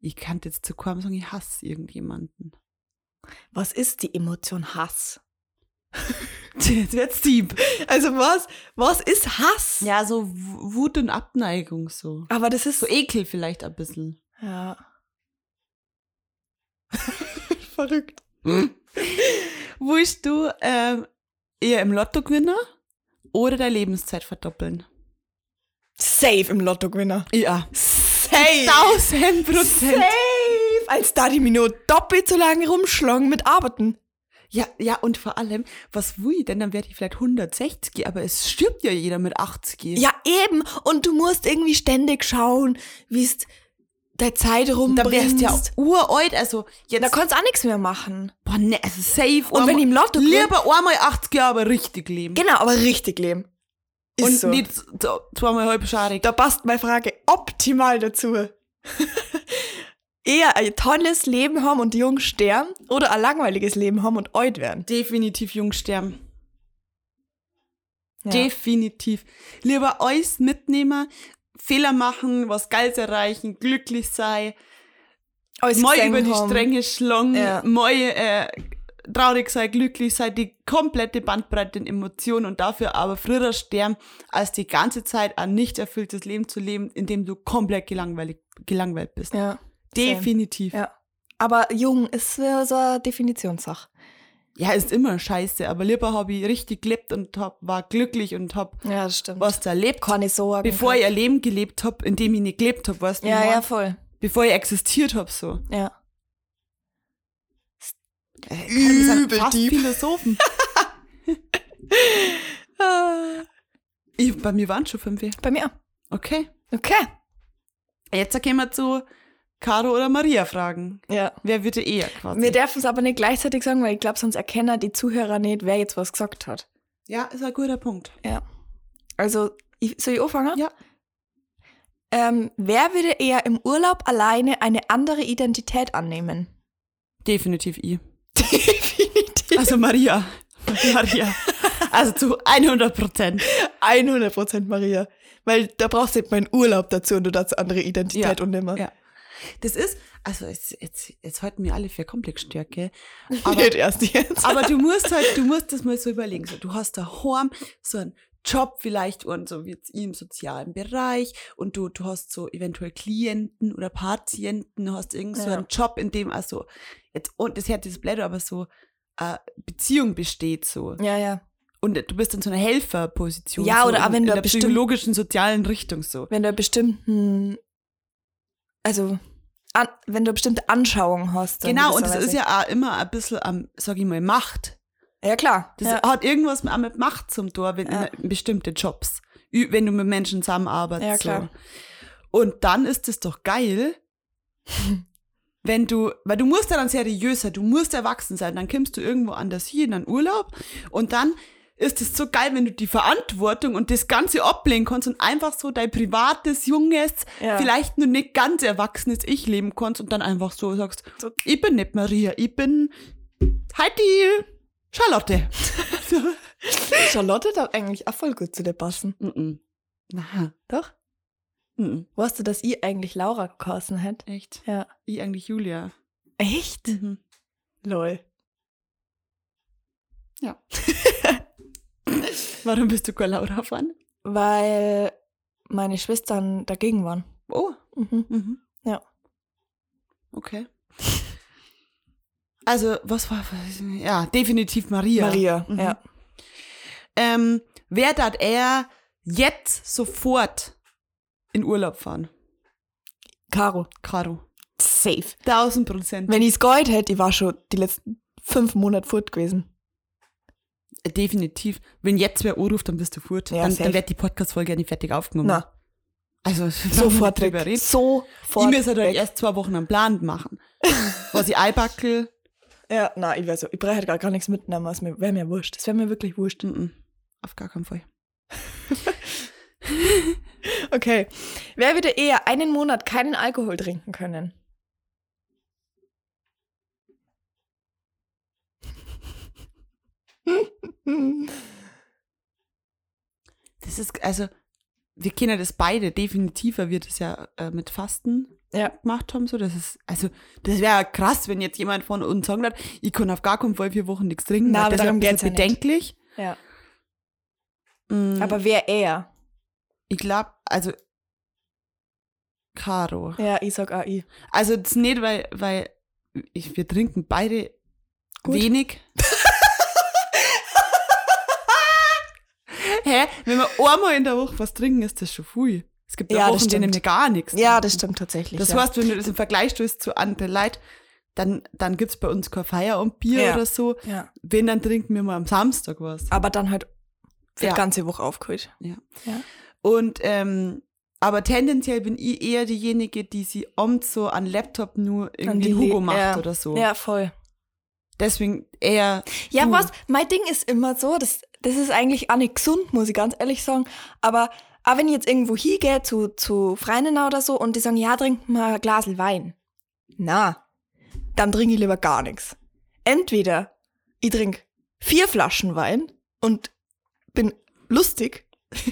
ich kann jetzt zu keinem sagen, ich hasse irgendjemanden.
Was ist die Emotion Hass?
Jetzt wird's deep.
Also was? Was ist Hass?
Ja, so Wut und Abneigung so.
Aber das ist
So Ekel vielleicht ein bisschen.
Ja. Verrückt.
Willst du ähm, eher im Lotto gewinnen oder deine Lebenszeit verdoppeln?
Safe im Lottogewinner.
Ja.
Safe.
1000 Prozent.
Safe. Als da die Minute doppelt so lange rumschlagen mit Arbeiten.
Ja, ja, und vor allem, was will ich denn? Dann werde ich vielleicht 160, aber es stirbt ja jeder mit 80.
Ja, eben. Und du musst irgendwie ständig schauen, wie es der Zeit
da
rumbringst.
wärst du ja uralt, also jetzt,
da kannst du auch nichts mehr machen.
boah, ne, also safe.
Und wenn ich im Lotto gewinne-
Lieber einmal 80 Jahre, aber richtig leben.
Genau, aber richtig leben. Ist
und
so.
nicht so, zweimal halb scharig.
Da passt meine Frage optimal dazu. Eher ein tolles Leben haben und jung sterben oder ein langweiliges Leben haben und alt werden.
Definitiv jung sterben.
Ja.
Definitiv. Lieber alles mitnehmen, Fehler machen, was Geiles erreichen, glücklich sein,
Alles
mal über die
haben.
Stränge schlagen,
Ja.
mal äh, traurig sein, glücklich sein, die komplette Bandbreite in Emotionen und dafür aber früher sterben, als die ganze Zeit ein nicht erfülltes Leben zu leben, in dem du komplett gelangweilt, gelangweilt bist.
Ja.
Definitiv.
Ja. Aber jung ist so so eine Definitionssache.
Ja, ist immer scheiße, aber lieber habe ich richtig gelebt und hab, war glücklich und hab
Ja, das stimmt.
was erlebt,
Keine Sorgen.
bevor ich ein Leben gelebt hab, in dem ich nicht gelebt hab, weißt du?
Ja, ja, voll.
Bevor ich existiert hab, so.
Ja.
Äh,
Übel
fast
deep.
Philosophen. ich, bei mir waren schon fünf.
Bei mir.
Okay.
Okay.
Jetzt gehen wir zu Caro oder Maria fragen.
Ja.
Wer würde eher quasi?
Wir dürfen es aber nicht gleichzeitig sagen, weil ich glaube, sonst erkennen die Zuhörer nicht, wer jetzt was gesagt hat.
ja, ist ein guter Punkt.
Ja. Also, ich, soll ich anfangen?
Ja.
Ähm, wer würde eher im Urlaub alleine eine andere Identität annehmen?
Definitiv ich.
Definitiv.
Also Maria. Maria. Also zu 100 Prozent.
100% Maria. Weil da brauchst du nicht mal einen Urlaub dazu und du dazu andere Identität
Ja,
und nimmer.
ja. Das ist, also jetzt, jetzt, jetzt halten wir alle für Komplexstärke. Aber,
Nicht erst jetzt.
aber du musst halt, du musst das mal so überlegen. So, du hast daheim so einen Job vielleicht und so wie jetzt im sozialen Bereich und du, du hast so eventuell Klienten oder Patienten, du hast irgend so
Ja.
einen Job, in dem also jetzt, und das hört dieses Blöde, aber so äh, Beziehung besteht so.
ja, ja.
Und du bist in so einer Helferposition.
Ja,
so
oder auch
in,
wenn
in
du
der
bestimmt-
psychologischen, sozialen Richtung so.
Wenn du bestimmten, also, an, wenn du bestimmte Anschauung hast.
Genau, und das ist ja auch immer ein bisschen am, sag ich mal, Macht.
Ja, klar.
Das
ja.
hat irgendwas mit, auch mit Macht zum Tor, wenn
Ja.
bestimmte Jobs, wenn du mit Menschen zusammenarbeitest.
Ja, klar.
So. Und dann ist es doch geil, wenn du, weil du musst ja dann seriös sein, du musst erwachsen sein, dann kommst du irgendwo anders hier in einen Urlaub und dann ist es so geil, wenn du die Verantwortung und das Ganze ablehnen kannst und einfach so dein privates, junges,
Ja.
vielleicht nur nicht ganz erwachsenes Ich leben kannst und dann einfach so sagst,
So.
ich bin nicht Maria, ich bin halt die Charlotte.
Charlotte darf eigentlich auch voll gut zu dir passen.
Mm -mm. Na,
Doch?
-mm.
Weißt du, dass ich eigentlich Laura geheißen hätte?
echt.
Ja.
Ich eigentlich Julia.
Echt?
Mhm.
Lol.
Ja. Warum bist du kein Laura-Fan?
Weil meine Schwestern dagegen waren.
Oh.
Mhm.
Mhm.
Ja.
Okay. Also, was war. Ja, definitiv Maria.
Maria,
Mhm.
ja.
Ähm, wer darf er jetzt sofort in Urlaub fahren?
Caro.
Caro.
Safe.
1000 Prozent.
Wenn ich es geholt hätte, ich war schon die letzten fünf Monate fort gewesen.
Definitiv. Wenn jetzt wer anruft, dann bist du fort.
Ja,
dann, dann wird die Podcast-Folge ja nicht fertig aufgenommen.
Na,
Also,
sofort
drüber reden.
Sofort
Ich muss halt erst zwei Wochen einen Plan machen. Was ich einbackel.
Ja, nein, ich weiß so, ich brauche halt gar, gar nichts mitnehmen, es wäre mir wurscht. Das wäre mir wirklich wurscht.
Mm-mm. Auf gar keinen Fall.
Okay. Wer würde eher einen Monat keinen Alkohol trinken können?
Das ist, also, wir kennen das beide, definitiv, weil wir das ja äh, mit Fasten
Ja.
gemacht haben. So, das ist, also, das wäre krass, wenn jetzt jemand von uns sagen hat, ich kann auf gar keinen Fall vier Wochen nichts trinken.
Na, aber
das ist
darum geht's ja
bedenklich.
Ja.
Mm,
Aber wer eher?
ich glaube, also, Caro.
Ja, ich sag AI.
Also, das nicht, weil, weil ich, wir trinken beide
Gut.
wenig. Hä? Wenn wir einmal in der Woche was trinken, ist das schon viel. Es gibt ja,
Ja,
Wochen, denen
stimmt.
wir gar nichts
Ja, das stimmt tatsächlich.
Das
ja.
heißt, wenn du das im Vergleich stößt zu anderen Leuten, dann, dann gibt es bei uns kein Feierabendbier
Ja.
oder so.
ja.
Wenn, dann trinken wir mal am Samstag was.
Aber dann halt für
Ja.
die ganze Woche aufgeholt.
Und, ähm, aber tendenziell bin ich eher diejenige, die sie abends so an Laptop nur irgendwie
die
Hugo macht
ja.
oder so.
Ja, voll.
Deswegen eher.
Ja,
du.
was? Mein Ding ist immer so, das, das ist eigentlich auch nicht gesund, muss ich ganz ehrlich sagen. Aber auch wenn ich jetzt irgendwo hingehe zu, zu Freundinnen oder so und die sagen, ja, trink mal ein Glas Wein. Na, dann trinke ich lieber gar nichts. Entweder ich trinke vier Flaschen Wein und bin lustig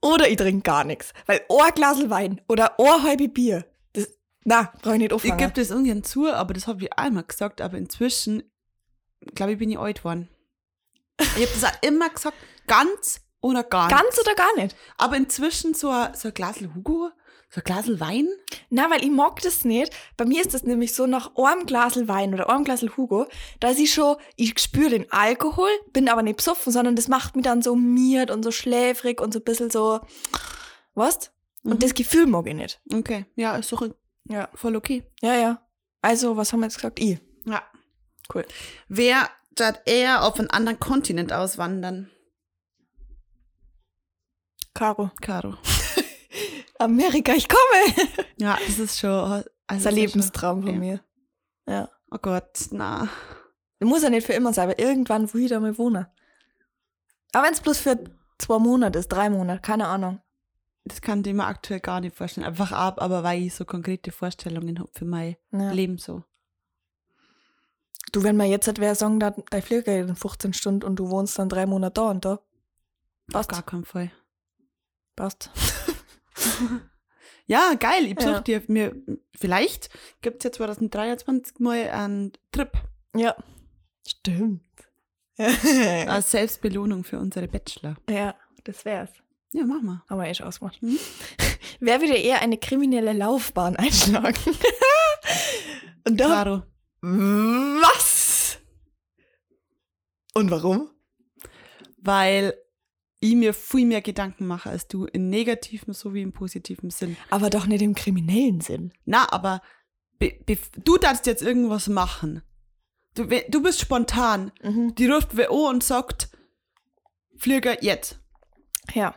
oder ich trinke gar nichts. Weil ein Glas Wein oder ein halbe Bier, das, na, brauche ich nicht
Ich
auffangen.
gebe das ungern zu, aber das habe ich einmal gesagt, aber inzwischen, glaube ich, bin ich alt geworden. Ich habe das auch immer gesagt, ganz oder gar
Ganz
nichts.
oder gar nicht?
Aber inzwischen so ein, so ein Glasl Hugo, so ein Glasl Wein.
Na, weil ich mag das nicht. Bei mir ist das nämlich so nach einem Glasel Wein oder einem Glasel Hugo, da ist ich schon, ich spüre den Alkohol, bin aber nicht besoffen, sondern das macht mich dann so miert und so schläfrig und so ein bisschen so, was?
Mhm.
Und das Gefühl mag ich nicht.
Okay, ja, ist doch
Ja.
voll okay.
Ja, ja. Also, was haben wir jetzt gesagt? Ich.
Ja.
Cool.
Wer statt eher auf einen anderen Kontinent auswandern?
Caro.
Caro.
Amerika, ich komme.
Ja, das ist schon. Also
Das ist ein Lebenstraum von
ja.
mir. Ja.
Oh Gott, na.
Muss ja nicht für immer sein, aber irgendwann will ich da mal wohnen. Aber wenn es bloß für zwei Monate ist, drei Monate, keine Ahnung.
Das kann ich mir aktuell gar nicht vorstellen. Einfach ab, aber weil ich so konkrete Vorstellungen habe für mein
Ja.
Leben so.
Du, wenn man jetzt halt wer sagen, da, dein Flieger in 15 Stunden und du wohnst dann drei Monate da und da.
Auf
Passt.
gar keinen Fall.
Passt.
Ja, geil. Ich besuche
Ja.
dir mir. Vielleicht gibt es ja 2023 mal einen Trip
Ja. Stimmt.
als Selbstbelohnung für unsere Bachelor.
ja, das wär's.
Ja, mach mal.
Haben wir eh schon ausgemacht.
Mhm.
Wer würde eher eine kriminelle Laufbahn einschlagen? und da.
Caro.
Was? Und warum?
Weil ich mir viel mehr Gedanken mache als du, in negativem sowie im positiven Sinn.
Aber doch nicht im kriminellen Sinn.
Na, aber be, be, du darfst jetzt irgendwas machen. Du, du bist spontan.
Mhm.
Die ruft WO und sagt, Flieger jetzt.
Ja.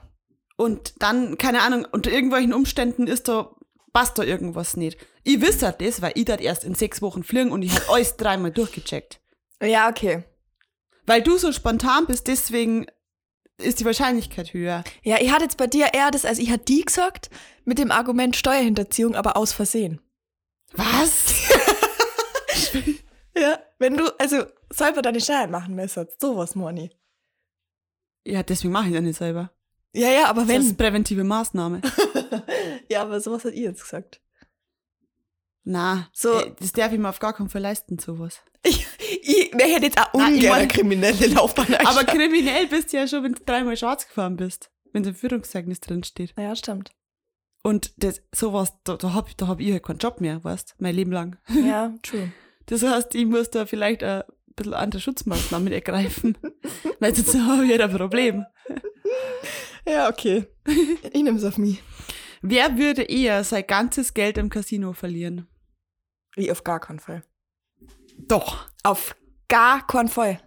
Und dann, keine Ahnung, unter irgendwelchen Umständen ist da, passt da irgendwas nicht. Ich wisse das, weil ich das erst in sechs Wochen fliegen und ich habe alles dreimal durchgecheckt.
Ja, okay.
Weil du so spontan bist, deswegen ist die Wahrscheinlichkeit höher.
Ja, ich hatte jetzt bei dir eher das, also ich hatte die gesagt, mit dem Argument Steuerhinterziehung, aber aus Versehen.
Was?
Ja, wenn du, also selber deine Steuern machen müsstest, sowas, Moni.
ja, deswegen mache ich das nicht selber.
Ja, ja, aber
Das
wenn.
ist präventive Maßnahme.
ja, aber sowas hat ihr jetzt gesagt.
Na,
So-
so. das darf ich mir auf gar keinen Fall leisten, sowas.
Ich, ich, wer hätte jetzt auch
Nein, ich
ungern eine
mein-
kriminelle Laufbahn
Aber kriminell bist du ja schon, wenn du dreimal schwarz gefahren bist. Wenn im Führungszeugnis drin steht.
Ja, stimmt.
Und das, sowas, da, da hab, da hab ich halt keinen Job mehr, weißt mein Leben lang.
Ja, true.
Das heißt, ich muss da vielleicht ein bisschen andere Schutzmaßnahmen ergreifen. Weil sonst habe ich halt ein Problem.
Ja, okay. Ich nehme es auf mich.
Wer würde eher sein ganzes Geld im Casino verlieren?
Wie auf gar keinen Fall.
Doch.
Auf gar keinen Fall.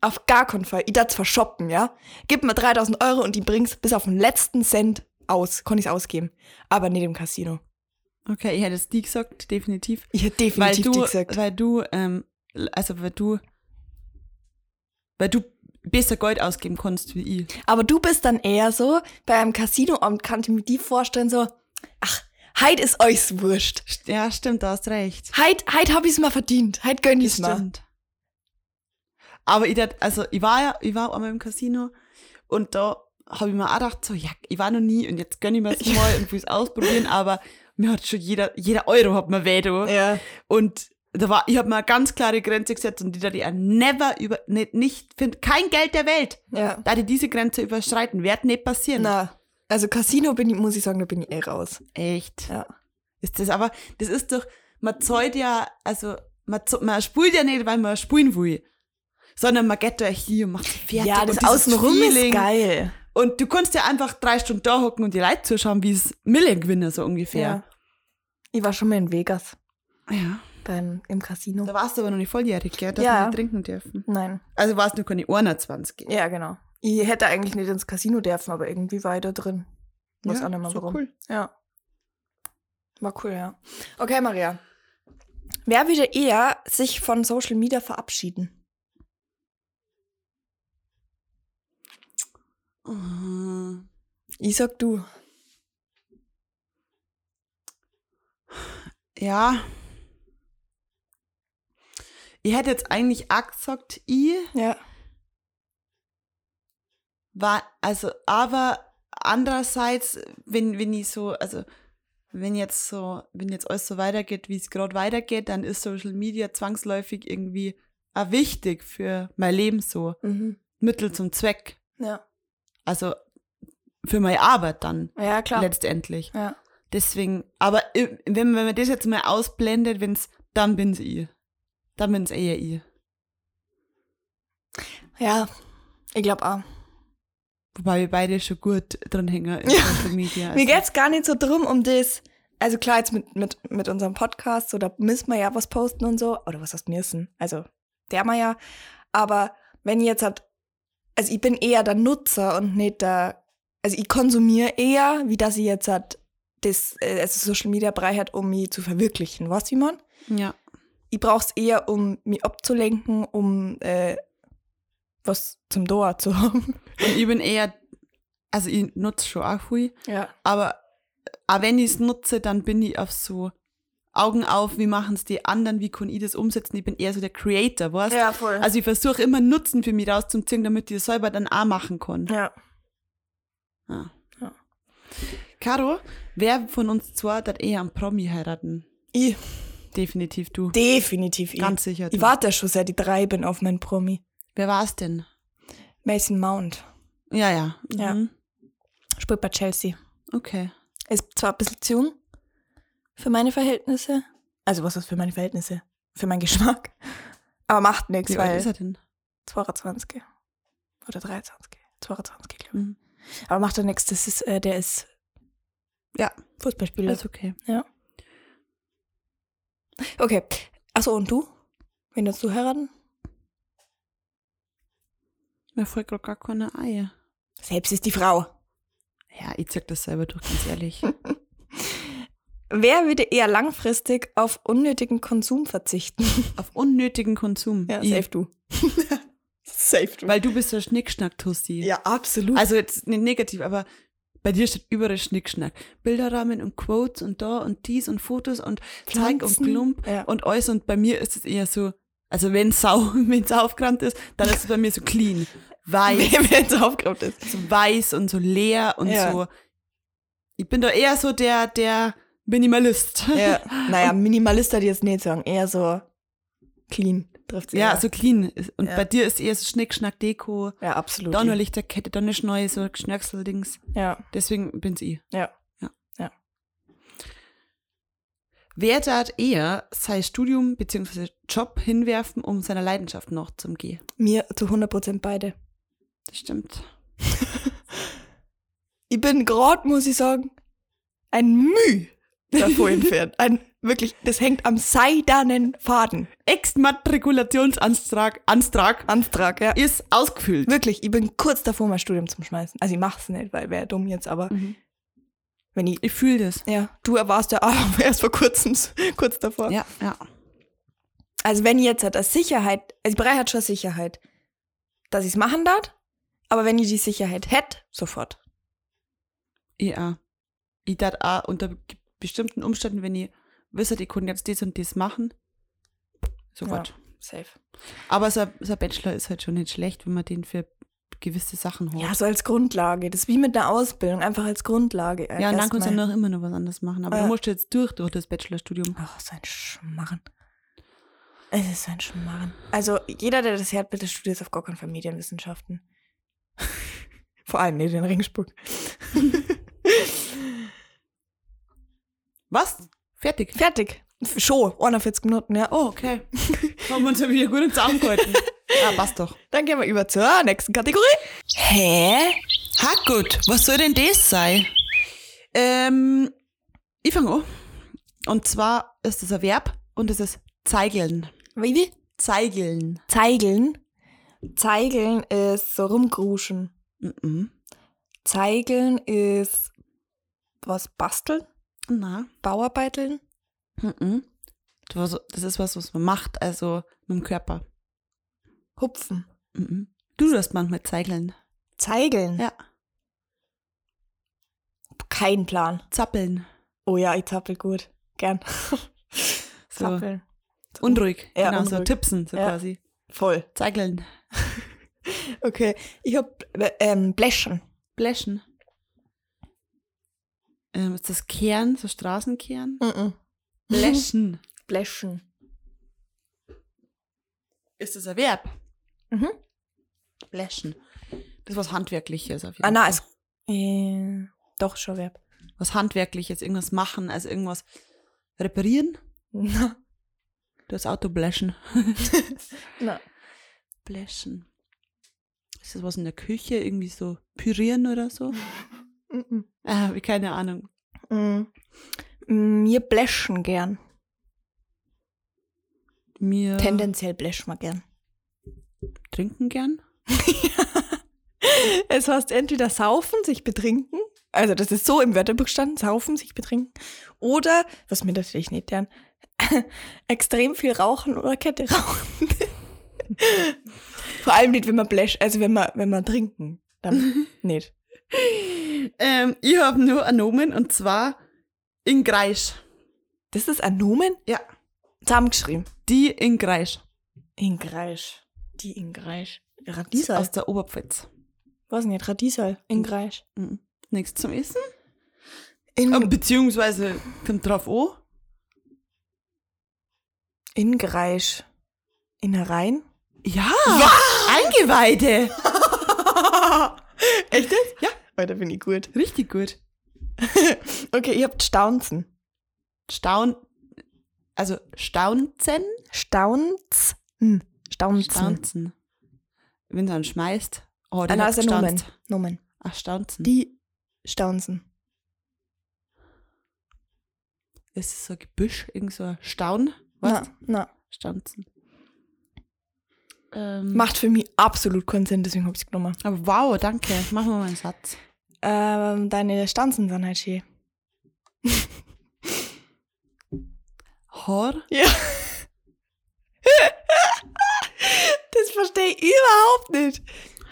Auf gar keinen Fall. Ich darf verschoppen, ja? Gib mir 3000 Euro und die bringst bis auf den letzten Cent aus. Kann ich's ausgeben. Aber nicht im Casino.
Okay, ich hätte es die gesagt, definitiv.
Ich hätte
Weil
definitiv
du,
die gesagt.
weil du, ähm, also weil du, weil du besser Geld ausgeben kannst wie ich.
Aber du bist dann eher so, bei einem Casinoabend kann ich mir die vorstellen, so, ach, heit ist euch's wurscht.
Ja, stimmt, da hast recht.
Heit, heit hab ich's mal verdient. Heit gönn ich's mal.
stimmt. Aber ich, dat, also ich war ja, ich war einmal im Casino und da habe ich mir auch gedacht, so, ja, ich war noch nie und jetzt gönn ich mir es mal und will es ausprobieren, aber mir hat schon jeder, jeder Euro hat mir weh, du.
Ja.
Und da war, ich habe mir eine ganz klare Grenze gesetzt und die da die never über, nicht, nicht, find kein Geld der Welt,
Ja.
da die diese Grenze überschreiten, wird nicht passieren.
Na, also Casino bin ich, muss ich sagen, da bin ich eh raus.
Echt.
Ja.
Ist das aber, das ist doch, man zahlt ja, also, man, man spielt ja nicht, weil man spielen will. Sondern man geht da hier und macht fertig.
ja, das Außenrum
Feeling.
ist geil.
Und du kannst ja einfach drei Stunden da hocken und die Leute zuschauen, wie es Millen gewinnen, so ungefähr.
Ich war schon mal in Vegas
Ja.
beim, im Casino.
Da warst du aber noch nicht volljährig, gell? Dass
Ja.
wir nicht trinken dürfen.
Nein.
Also warst du keine 21.
Ja, genau. Ich hätte eigentlich nicht ins Casino dürfen, aber irgendwie war ich da drin. Weiß
ja,
auch nicht mehr
so
warum.
cool.
Ja. War cool, ja. Okay, Maria. Wer würde eher sich von Social Media verabschieden?
Mhm.
Ich sag du.
Ja. Ich hätte jetzt eigentlich auch gesagt, ich
Ja.
War, also, aber andererseits, wenn, wenn ich so, also, wenn jetzt so, wenn jetzt alles so weitergeht, wie es gerade weitergeht, dann ist Social Media zwangsläufig irgendwie auch wichtig für mein Leben so.
Mhm.
Mittel zum Zweck.
Ja.
Also, für meine Arbeit dann
Ja, klar.
letztendlich.
Ja.
Deswegen, aber wenn, wenn man das jetzt mal ausblendet, wenn's, dann bin's ich. Dann bin's eher ich.
Ja. Ich glaube auch.
Wobei wir beide schon gut dran hängen in
Ja.
Social Media.
Mir
also-
geht's gar nicht so drum um das. Also klar, jetzt mit, mit, mit unserem Podcast, so da müssen wir ja was posten und so. Oder was heißt müssen? Also, der mal ja. Aber wenn jetzt halt, also ich bin eher der Nutzer und nicht der, also ich konsumiere eher, wie dass ich jetzt halt das, äh, also Social Media Brei hat, um mich zu verwirklichen. Du, wie man?
Ja.
Ich brauch's eher, um mich abzulenken, um äh, was zum Doa zu haben.
Und ich bin eher, also ich nutze schon auch viel,
Ja.
aber auch wenn ich es nutze, dann bin ich auf so Augen auf, wie machen es die anderen, wie kann ich das umsetzen? Ich bin eher so der Creator, weißt
Ja, voll.
Also ich versuche immer Nutzen für mich rauszuziehen, damit ich das selber dann auch machen kann.
ja.
Ja. Caro, wer von uns zwei hat eher am Promi heiraten?
Ich.
Definitiv du.
Definitiv ich.
Ganz sicher. Du.
Ich warte schon seit ich drei bin auf meinen Promi.
Wer war's denn?
Mason Mount.
Ja, ja.
Ja.
Mhm.
Spielt bei Chelsea.
Okay.
Ist zwar ein bisschen zu jung für meine Verhältnisse. Also was ist für meine Verhältnisse? Für meinen Geschmack. Aber macht nichts,
Wie alt
weil
ist er denn?
22. Oder 23. 22, glaube ich.
Mhm.
Aber macht er nichts. Das ist, äh, der ist
Ja.
Fußballspieler.
Ist okay.
Okay. Achso, und du? Wen willst du heiraten?
Mir fällt gerade gar keine Eier.
Selbst ist die Frau.
Ja, ich zeig das selber durch, ganz ehrlich.
Wer würde eher langfristig auf unnötigen Konsum verzichten?
Auf unnötigen Konsum.
Ja,
ich,
safe du. Safe.
Weil du bist der Schnickschnack-Tussi.
ja, absolut.
Also jetzt nicht negativ, aber bei dir steht überall Schnickschnack. Bilderrahmen und Quotes und da und dies und Fotos und Zeig und. Klump
Ja.
und alles. Und bei mir ist es eher so, also wenn sau, wenn es aufgeräumt ist, dann ist es bei mir so clean. Weiß,
wenn es aufgeräumt ist.
so weiß und so leer und
Ja.
so. Ich bin da eher so der, der Minimalist.
Ja. Naja, Minimalist hat jetzt nicht sagen. Eher so clean trifft
Ja, so clean. Und
Ja.
bei dir ist eher so Schnickschnack-Deko.
Ja, absolut.
Da nur Lichterkette, da nicht neue so Schnörksel-Dings.
Ja,
Deswegen bin's ich.
ja.
Wer tat eher sein Studium bzw. Job hinwerfen, um seiner Leidenschaft noch zum Gehen?
Mir zu 100% beide.
Das stimmt.
Ich bin gerade, muss ich sagen, ein Müh davor entfernt. Ein wirklich, das hängt am seidenen Faden.
Exmatrikulationsantrag Antrag
Antrag, ja.
ist ausgefüllt.
Wirklich, ich bin kurz davor, mein Studium zu schmeißen. Also ich mach's nicht, weil wäre dumm jetzt, aber
Mhm.
wenn ich,
Ich fühle das.
ja, du warst ja auch erst vor kurzem kurz davor.
Ja, ja.
Also wenn ich jetzt halt als Sicherheit, also ich brauche halt schon Sicherheit, dass ich's machen darf, aber wenn ich die Sicherheit hätte, sofort.
Auch. Ich tat auch unter bestimmten Umständen, wenn ich wisse, ich kann jetzt das und das machen, sofort.
Ja, safe.
Aber so, ein- so ein Bachelor ist halt schon nicht schlecht, wenn man den für gewisse Sachen hat.
Ja, so als Grundlage. Das ist wie mit einer Ausbildung, einfach als Grundlage.
Ja, und dann kannst du noch immer noch was anderes machen. Aber
Ja.
du musst jetzt durch, durch das Bachelorstudium.
Ach, so ein Schmarren. Es ist ein Schmarren. Also, jeder, der das hört, bitte studiert auf gar keinen Fall Medienwissenschaften. Vor allem nicht in Ringsburg.
Was? Fertig.
Fertig. Schon, 41 Minuten, ja.
Oh, okay. Haben wir uns ja wieder gut in Zaum gehalten. Ja, passt doch.
Dann gehen wir über zur nächsten Kategorie. Hä?
Ha, gut. Was soll denn das sein? Ähm, ich fange an. Und zwar ist das ein Verb und es ist zeigeln.
Wie, wie?
Zeigeln.
Zeigeln. Zeigeln ist so rumgruschen.
Mhm.
Zeigeln ist was basteln,
Na.
Bauarbeiteln.
Mhm. Das ist was, was man macht, also mit dem Körper.
Hupfen.
Mhm. Du wirst manchmal zeigeln.
Zeigeln.
Ja.
Kein Plan.
Zappeln.
Oh ja, ich zappel gut. Gern.
So.
Zappeln.
Unruhig.
Ja,
genau, so
unruhig.
tipsen, so
Ja.
quasi.
Voll.
Zeigeln.
Okay. Ich hab äh, ähm, Bläschen.
Bläschen. Ähm, ist das Kehren, so Straßenkehren?
Mhm.
Bläschen.
Bläschen.
Ist das ein Verb?
Mhm.
Bläschen. Das ist was Handwerkliches auf jeden
Ah,
Fall.
es, äh, doch schon Verb.
Was Handwerkliches, irgendwas machen, also irgendwas reparieren.
Na,
Das Auto bläschen.
na.
Bläschen. Ist das was in der Küche? Irgendwie so pürieren oder so?
Mhm.
Ah, keine Ahnung.
Mhm. Wir bläschen gern.
Mir
Tendenziell bläschen wir gern.
trinken gern.
Es heißt entweder saufen, sich betrinken. Also das ist so im Wörterbuch gestanden, saufen, sich betrinken. Oder, was mir natürlich nicht gern, extrem viel rauchen oder Kette rauchen. Vor allem nicht, wenn man bläsch, also wenn man, wenn man trinken, dann nicht.
Ähm, ich habe nur ein Nomen und zwar in Greisch.
Das ist ein Nomen?
Ja.
Zusammengeschrieben.
Die in Greisch.
Ingreisch. Die Ingreisch.
Aus
Radiesal.
der Oberpfalz.
Was nicht? Radiesal. Ingreisch.
Mhm. Nichts zum Essen.
In,
Ähm, beziehungsweise kommt drauf an.
Ingreisch. Innereien?
Ja! Eingeweide!
Echt jetzt?
Ja.
Heute bin ich gut.
Richtig gut.
Okay, ihr habt Staunzen.
Staun. Also Staunzen.
Staunzen. Staunzen.
Staunzen. Wenn du einen schmeißt. Oh, hat
ist ein Nomen. Nomen.
Ach, Staunzen.
Die Staunzen.
Ist es so ein Gebüsch? Irgend so ein Staun? Was?
Na, na.
Staunzen. Ähm,
Macht für mich absolut keinen Sinn, deswegen habe ich es genommen.
aber wow, danke. Machen wir mal einen Satz.
Ähm, deine Stanzen sind halt schön.
Haar?
Ja. das verstehe ich überhaupt nicht.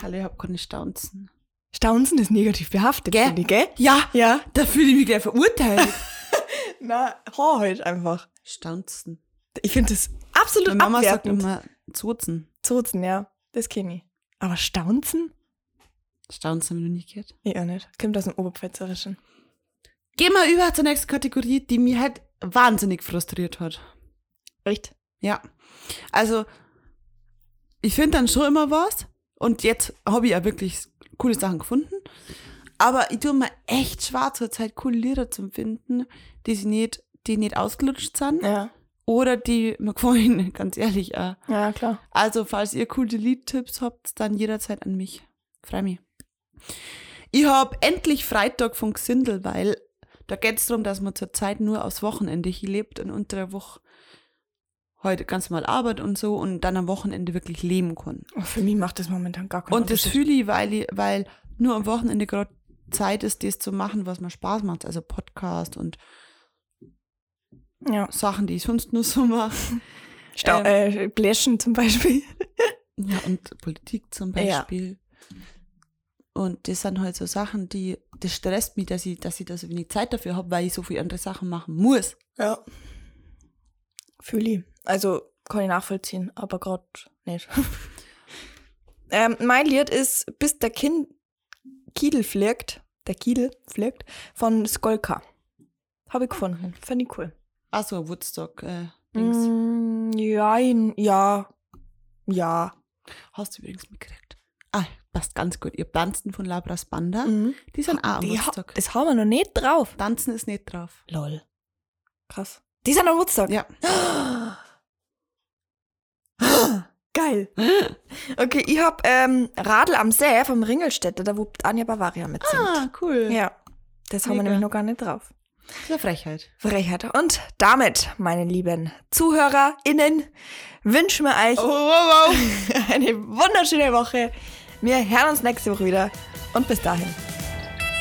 Hallo, ich hab keine Staunzen.
Staunzen ist negativ behaftet,
Gell?
finde ich, gell?
Ja,
Ja.
da fühle ich mich gleich verurteilt.
Na, hör halt einfach.
Staunzen.
Ich finde das absolut
Meine Mama sagt
abwertend.
immer Zozen.
Zozen, ja. Das kenne ich. Aber Staunzen?
Staunzen haben wir noch nie gehört.
Ich auch nicht. Kommt aus dem Oberpfälzerischen.
Gehen wir über zur nächsten Kategorie, die mich halt wahnsinnig frustriert hat.
Echt?
Ja. Also, ich finde dann schon immer was. Und jetzt habe ich ja wirklich coole Sachen gefunden. Aber ich tue mir echt schwer zur Zeit coole Lieder zu finden, die sie nicht, die nicht ausgelutscht sind.
Ja.
Oder die gefallen, ganz ehrlich. Auch.
Ja, klar.
Also, falls ihr coole Liedtipps habt, dann jederzeit an mich. Freu mich. Ich habe endlich Freitag von Gesindel, weil da geht es darum, dass man zurzeit nur aufs Wochenende hier lebt und unter der Woche heute ganz normal arbeitet und so und dann am Wochenende wirklich leben kann.
Oh, für mich macht das momentan gar keinen
Und das fühle ich, weil, ich, weil nur am Wochenende gerade Zeit ist, das zu machen, was mir Spaß macht. Also Podcast und
Ja.
Sachen, die ich sonst nur so mache.
Stau äh, Bläschen zum Beispiel.
Ja, und Politik zum
Ja.
Beispiel. Und das sind halt so Sachen, die, das stresst mich, dass ich, dass ich da so wenig Zeit dafür habe, weil ich so viele andere Sachen machen muss.
Ja. Fühle ich. Also kann ich nachvollziehen, aber gerade nicht. ähm, mein Lied ist Bis der kind Kiedel fliegt, der Kiedel fliegt, von Skolka. Habe ich gefunden. Finde ich cool.
Achso, Woodstock. Äh, Dings.
Mm, ja, ja, ja.
Hast du übrigens mitgekriegt. Ah, passt ganz gut. Ihr Tanzen von Labras Banda,
Mhm.
die sind auch am
Die ha
Woodstock.
das haben wir noch nicht drauf.
Tanzen ist nicht drauf.
Lol. Krass. Die sind am Woodstock.
Ja.
Geil. Okay, ich hab ähm, Radl am See vom Ringelstädter, da wo Anja Bavaria mitsingt.
Ah, cool.
Ja, das haben wir
Mega.
nämlich noch gar nicht drauf.
Das Frechheit.
Frechheit. Und damit, meine lieben ZuhörerInnen, wünschen wir euch
Oh, wow, wow.
eine wunderschöne Woche. Wir hören uns nächste Woche wieder. Und bis dahin.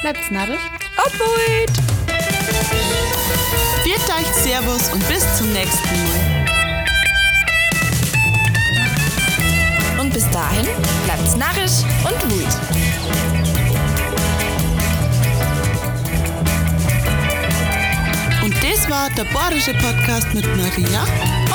Bleibt's narrisch.
Obwohl!
Viert euch, Servus und bis zum nächsten Mal.
Und bis dahin bleibt's narrisch und wut.
Das war der Bayerische Podcast mit Maria.